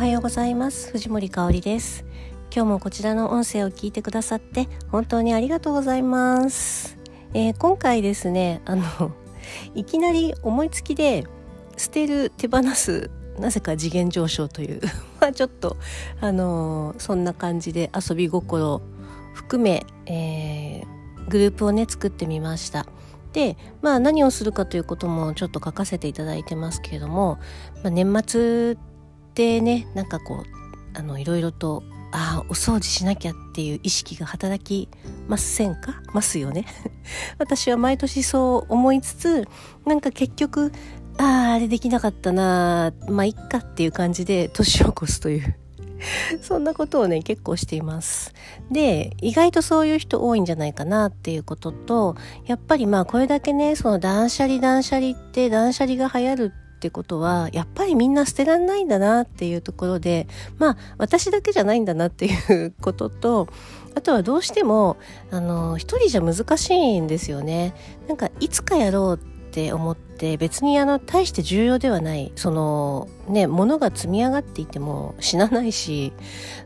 はようございます。藤森香里です。今日もこちらの音声を聞いてくださって本当にありがとうございます、えー、今回ですねあのいきなり思いつきで捨てる手放すなぜか次元上昇という まあちょっとあの、そんな感じで遊び心含め、えー、グループをね作ってみました。でまあ何をするかということもちょっと書かせていただいてますけれども、まあ、年末ってねなんかこうあのいろいろとああお掃除しなきゃっていう意識が働きませんか？ますよね。私は毎年そう思いつつなんか結局あああれできなかったなまあいっかっていう感じで年を越すという。そんなことをね結構しています。で意外とそういう人多いんじゃないかなっていうこととやっぱりまあこれだけねその断捨離断捨離って断捨離が流行るってことはやっぱりみんな捨てられないんだなっていうところでまあ私だけじゃないんだなっていうこととあとはどうしてもあの一人じゃ難しいんですよね。なんかいつかやろうって思って別にあの大して重要ではないそのね物が積み上がっていても死なないし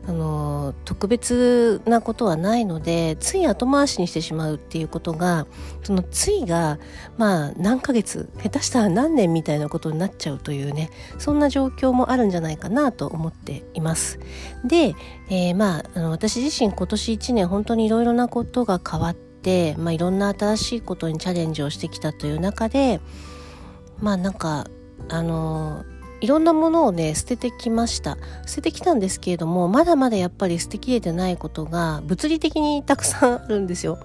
あの特別なことはないのでつい後回しにしてしまうっていうことがそのついがまあ何ヶ月下手したら何年みたいなことになっちゃうというねそんな状況もあるんじゃないかなと思っています。で、えー、まああの私自身今年1年本当にいろいろなことが変わって、まあ、いろんな新しいことにチャレンジをしてきたという中でまあなんかあのいろんなものをね捨ててきました。捨ててきたんですけれどもまだまだやっぱり捨てきれてないことが物理的にたくさんあるんですよ。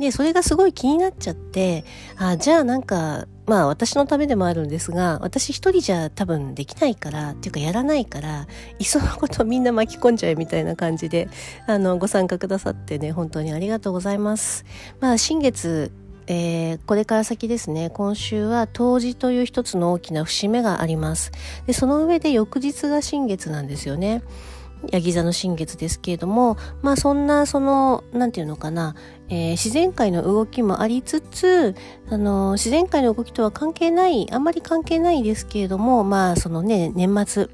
でそれがすごい気になっちゃってあじゃあなんかまあ私のためでもあるんですが私一人じゃ多分できないからっていうかやらないからいっそのことみんな巻き込んじゃえみたいな感じであのご参加くださってね本当にありがとうございます。まあ新月えー、これから先ですね。今週は冬至という一つの大きな節目があります。でその上で翌日が新月なんですよね。ヤギ座の新月ですけれども、まあそんな、その、なんていうのかな、えー、自然界の動きもありつつ、あの、自然界の動きとは関係ない、あんまり関係ないですけれども、まあそのね、年末、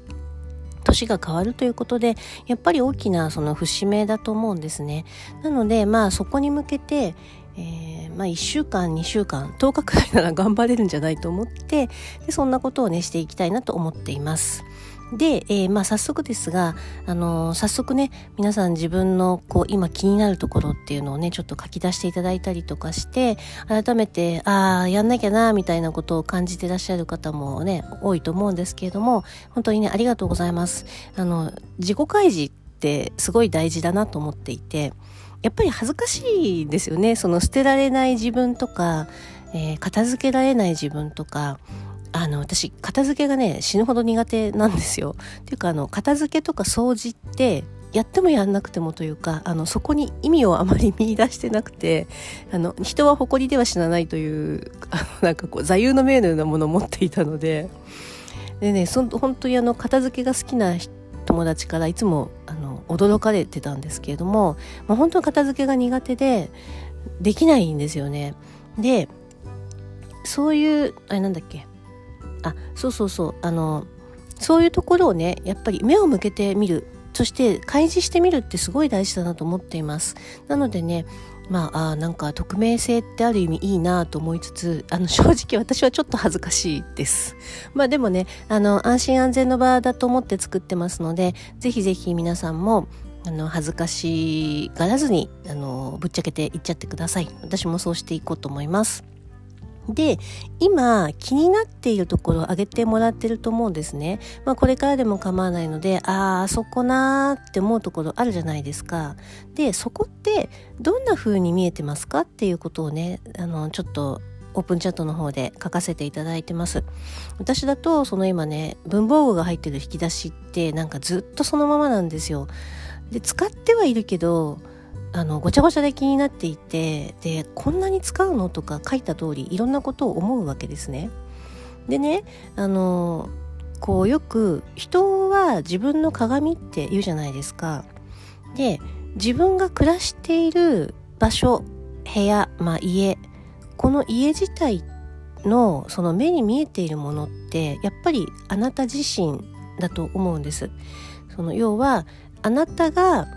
年が変わるということで、やっぱり大きなその節目だと思うんですね。なので、まあそこに向けて、えー、まあ1週間2週間10日くらいなら頑張れるんじゃないと思ってでそんなことをねしていきたいなと思っています。で、えー、まあ早速ですが、あのー、早速ね、皆さん自分のこう今気になるところっていうのをね、ちょっと書き出していただいたりとかして、改めて、ああ、やんなきゃな、みたいなことを感じてらっしゃる方もね、多いと思うんですけれども、本当にね、ありがとうございます。あの、自己開示ってすごい大事だなと思っていて、やっぱり恥ずかしいですよね。その捨てられない自分とか、えー、片付けられない自分とか、あの私片付けがね死ぬほど苦手なんですよ。っていうかあの片付けとか掃除ってやってもやんなくてもというかあのそこに意味をあまり見出してなくてあの人は誇りでは死なないというあのなんかこう座右の銘のようなものを持っていたのででねそ本当にあの片付けが好きな友達からいつもあの驚かれてたんですけれども、まあ、本当に片付けが苦手でできないんですよね。でそういうあれなんだっけあそうそうそう。あのそういうところをねやっぱり目を向けてみる。そして開示してみるってすごい大事だなと思っています。なのでねまああなんか匿名性ってある意味いいなと思いつつあの 正直私はちょっと恥ずかしいです。まあでもねあの安心安全の場だと思って作ってますのでぜひぜひ皆さんもあの恥ずかしがらずにあのぶっちゃけていっちゃってください。私もそうしていこうと思います。で、今気になっているところを挙げてもらってると思うんですね。まあこれからでも構わないので、ああ、あそこなーって思うところあるじゃないですか。で、そこってどんな風に見えてますか？っていうことをね、あの、ちょっとオープンチャットの方で書かせていただいてます。私だと、その今ね、文房具が入ってる引き出しってなんかずっとそのままなんですよ。で、使ってはいるけど、あのごちゃごちゃで気になっていてでこんなに使うのとか書いた通りいろんなことを思うわけですね。でねあのこうよく人は自分の鏡って言うじゃないですか。で自分が暮らしている場所部屋、まあ、家この家自体のその目に見えているものってやっぱりあなた自身だと思うんです。その要はあなたが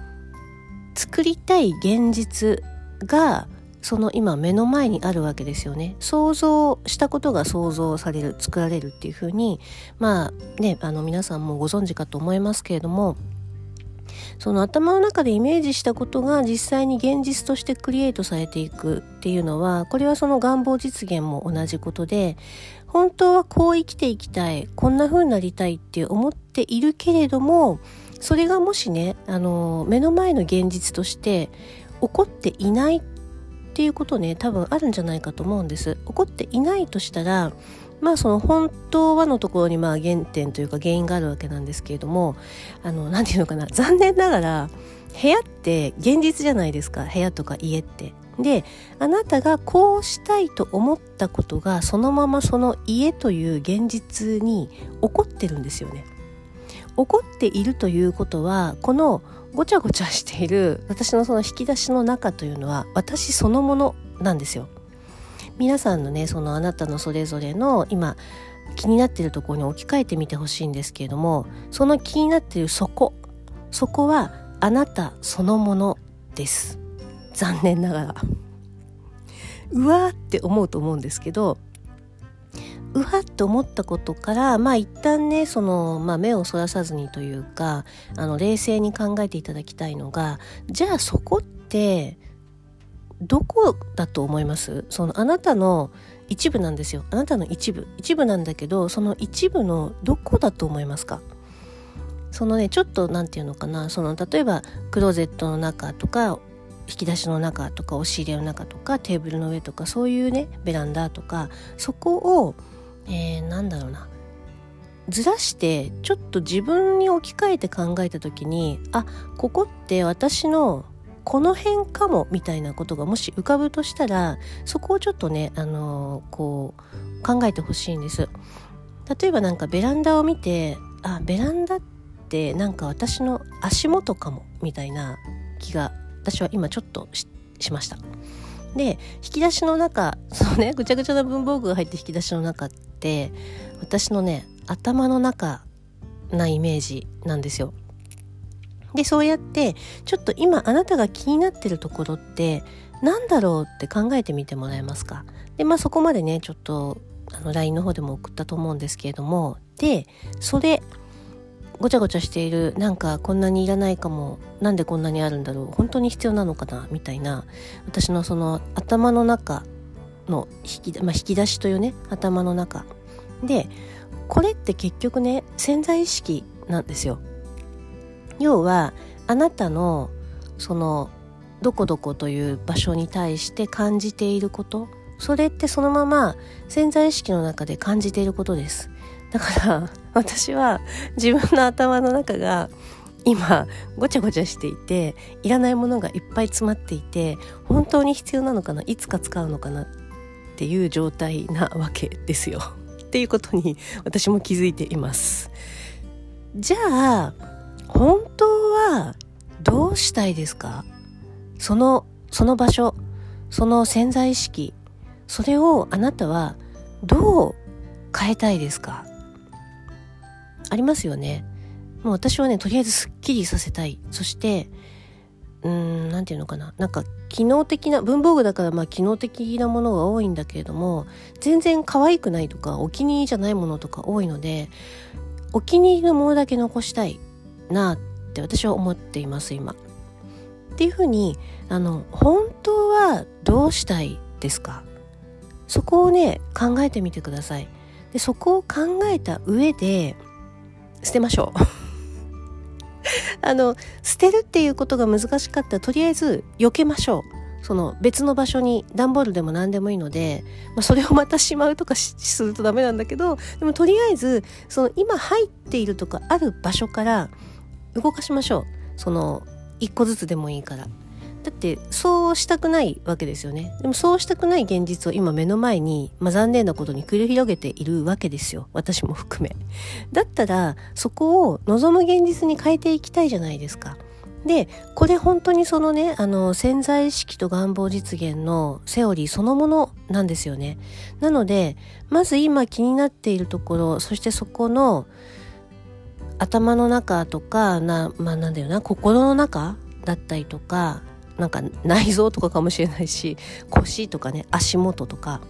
作りたい現実がその今目の前にあるわけですよね。想像したことが想像される作られるっていうふうにまあねあの皆さんもご存知かと思いますけれどもその頭の中でイメージしたことが実際に現実としてクリエイトされていくっていうのはこれはその願望実現も同じことで本当はこう生きていきたいこんな風になりたいって思っているけれどもそれがもしねあの目の前の現実として起こっていないっていうことね多分あるんじゃないかと思うんです。起こっていないとしたらまあその本当はのところにまあ原点というか原因があるわけなんですけれどもあの何て言うのかな残念ながら部屋って現実じゃないですか部屋とか家って。であなたがこうしたいと思ったことがそのままその家という現実に起こってるんですよね。起こっているということはこのごちゃごちゃしている私のその引き出しの中というのは私そのものなんですよ。皆さんのねそのあなたのそれぞれの今気になってるところに置き換えてみてほしいんですけれどもその気になってるそこそこはあなたそのものです。残念ながら。うわーって思うと思うんですけどうわっと思ったことからまあ一旦ねその、まあ、目をそらさずにというかあの冷静に考えていただきたいのがじゃあそこってどこだと思います？そのあなたの一部なんですよ。あなたの一部。一部なんだけどその一部のどこだと思いますか？そのねちょっと何て言うのかな？その例えばクローゼットの中とか引き出しの中とか押し入れの中とかテーブルの上とかそういうねベランダとかそこをえー、なんだろうな？ずらしてちょっと自分に置き換えて考えた時にあここって私のこの辺かもみたいなことがもし浮かぶとしたらそこをちょっとね、あのー、こう考えてほしいんです例えばなんかベランダを見てあベランダってなんか私の足元かもみたいな気が私は今ちょっとしましたで引き出しの中 そのねぐちゃぐちゃな文房具が入って引き出しの中って私のね頭の中なイメージなんですよ。でそうやってちょっと今あなたが気になってるところって何だろうって考えてみてもらえますか？でまあそこまでねちょっとあの LINE の方でも送ったと思うんですけれども。でそれごちゃごちゃしているなんかこんなにいらないかもなんでこんなにあるんだろう本当に必要なのかなみたいな私のその頭の中の引き,、まあ、引き出しというね頭の中。でこれって結局ね潜在意識なんですよ。要はあなたのそのどこどこという場所に対して感じていることそれってそのまま潜在意識の中で感じていることですだから私は自分の頭の中が今ごちゃごちゃしていていらないものがいっぱい詰まっていて本当に必要なのかないつか使うのかなっていう状態なわけですよ。っていうことに私も気づいています。じゃあ本当はどうしたいですか？そのその場所その潜在意識それをあなたはどう変えたいですか？ありますよね。もう私はねとりあえずすっきりさせたい。そしてうーん何て言うのかな。なんか機能的な文房具だからまあ機能的なものが多いんだけれども全然可愛くないとかお気に入りじゃないものとか多いのでお気に入りのものだけ残したい。なって私は思っています今。っていうふうにあの本当はどうしたいですか？そこをね考えてみてください。でそこを考えた上で捨てましょう。あの捨てるっていうことが難しかったらとりあえず避けましょうその別の場所に段ボールでも何でもいいので、まあ、それをまたしまうとかするとダメなんだけどでもとりあえずその今入っているとかある場所から動かしましょう。その一個ずつでもいいから。だってそうしたくないわけですよね。でもそうしたくない現実を今目の前に、まあ、残念なことに繰り広げているわけですよ。私も含め。だったらそこを望む現実に変えていきたいじゃないですか。でこれ本当にそのねあの潜在意識と願望実現のセオリーそのものなんですよね。なのでまず今気になっているところそしてそこの頭の中とかな,、まあ、なんだよな心の中だったりとかなんか内臓とかかもしれないし腰とかね足元とか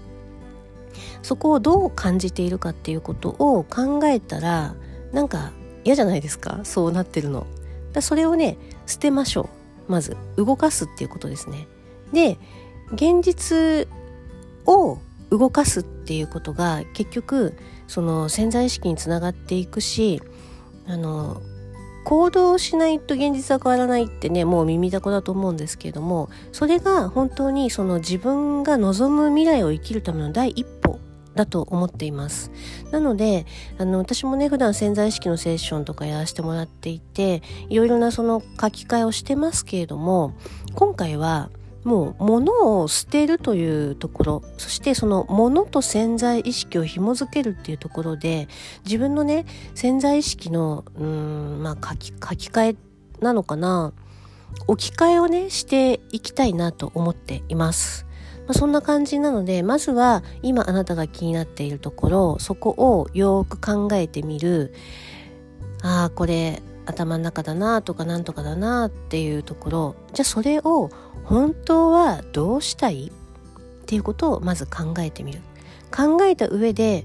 そこをどう感じているかっていうことを考えたらなんか嫌じゃないですかそうなってるの。だそれをね捨てましょうまず動かすっていうことですね。で現実を動かすっていうことが結局その潜在意識につながっていくしあの行動しないと現実は変わらないってねもう耳だこだと思うんですけれどもそれが本当にその自分が望む未来を生きるための第一歩だと思っています。なのであの私もね普段潜在意識のセッションとかやらせてもらっていていろいろなその書き換えをしてますけれども今回はもう物を捨てるというところそしてその物と潜在意識を紐づけるっていうところで自分のね潜在意識のうんまあ書き書き換えなのかな。置き換えをねしていきたいなと思っています。まあ、そんな感じなのでまずは今あなたが気になっているところそこをよく考えてみる。ああこれ頭の中だなとかなんとかだなっていうところ。じゃあそれを本当はどうしたい？っていうことをまず考えてみる。考えた上で、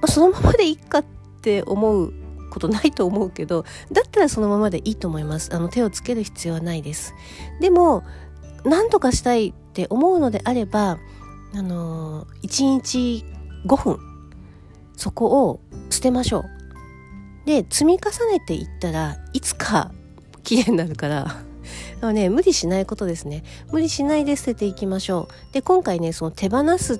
まあ、そのままでいいかって思うことないと思うけどだったらそのままでいいと思います。あの手をつける必要はないです。でも何とかしたいって思うのであればあの1日5分そこを捨てましょう。で積み重ねていったらいつか綺麗になるから。のね無理しないことですね。無理しないで捨てていきましょう。で今回ねその手放すっ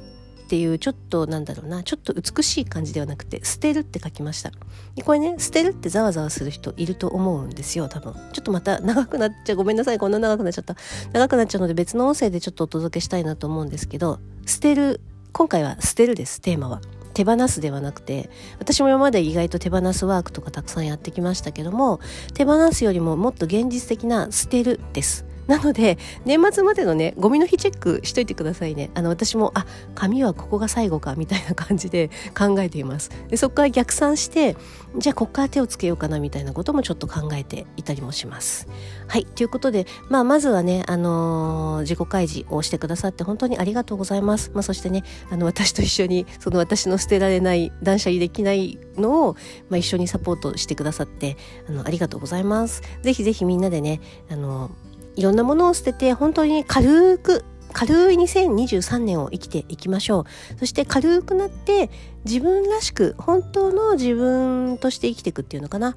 ていうちょっとなんだろうなちょっと美しい感じではなくて捨てるって書きました。でこれね捨てるってざわざわする人いると思うんですよ多分。ちょっとまた長くなっちゃう。ごめんなさいこんな長くなっちゃった。長くなっちゃうので別の音声でちょっとお届けしたいなと思うんですけど捨てる今回は捨てるですテーマは。手放すではなくて私も今まで意外と手放すワークとかたくさんやってきましたけども手放すよりももっと現実的な捨てるです。なので年末までのねゴミの日チェックしといてくださいね。あの私もあ紙はここが最後かみたいな感じで 考えています。でそこから逆算してじゃあここから手をつけようかなみたいなこともちょっと考えていたりもします。はい。ということで、まあ、まずはね、あのー、自己開示をしてくださって本当にありがとうございます、まあ、そしてねあの私と一緒にその私の捨てられない断捨離できないのを、まあ、一緒にサポートしてくださってあのありがとうございます。ぜひぜひみんなでねあのーいろんなものを捨てて本当に軽く軽い2023年を生きていきましょうそして軽くなって自分らしく本当の自分として生きていくっていうのかな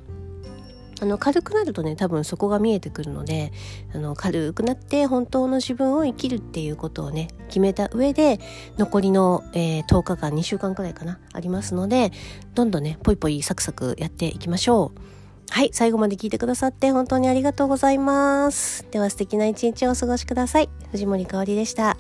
あの軽くなるとね多分そこが見えてくるのであの軽くなって本当の自分を生きるっていうことをね決めた上で残りの、えー、10日間2週間くらいかなありますのでどんどんねポイポイサクサクやっていきましょう。はい、最後まで聞いてくださって本当にありがとうございます。では素敵な一日をお過ごしください。藤森かおりでした。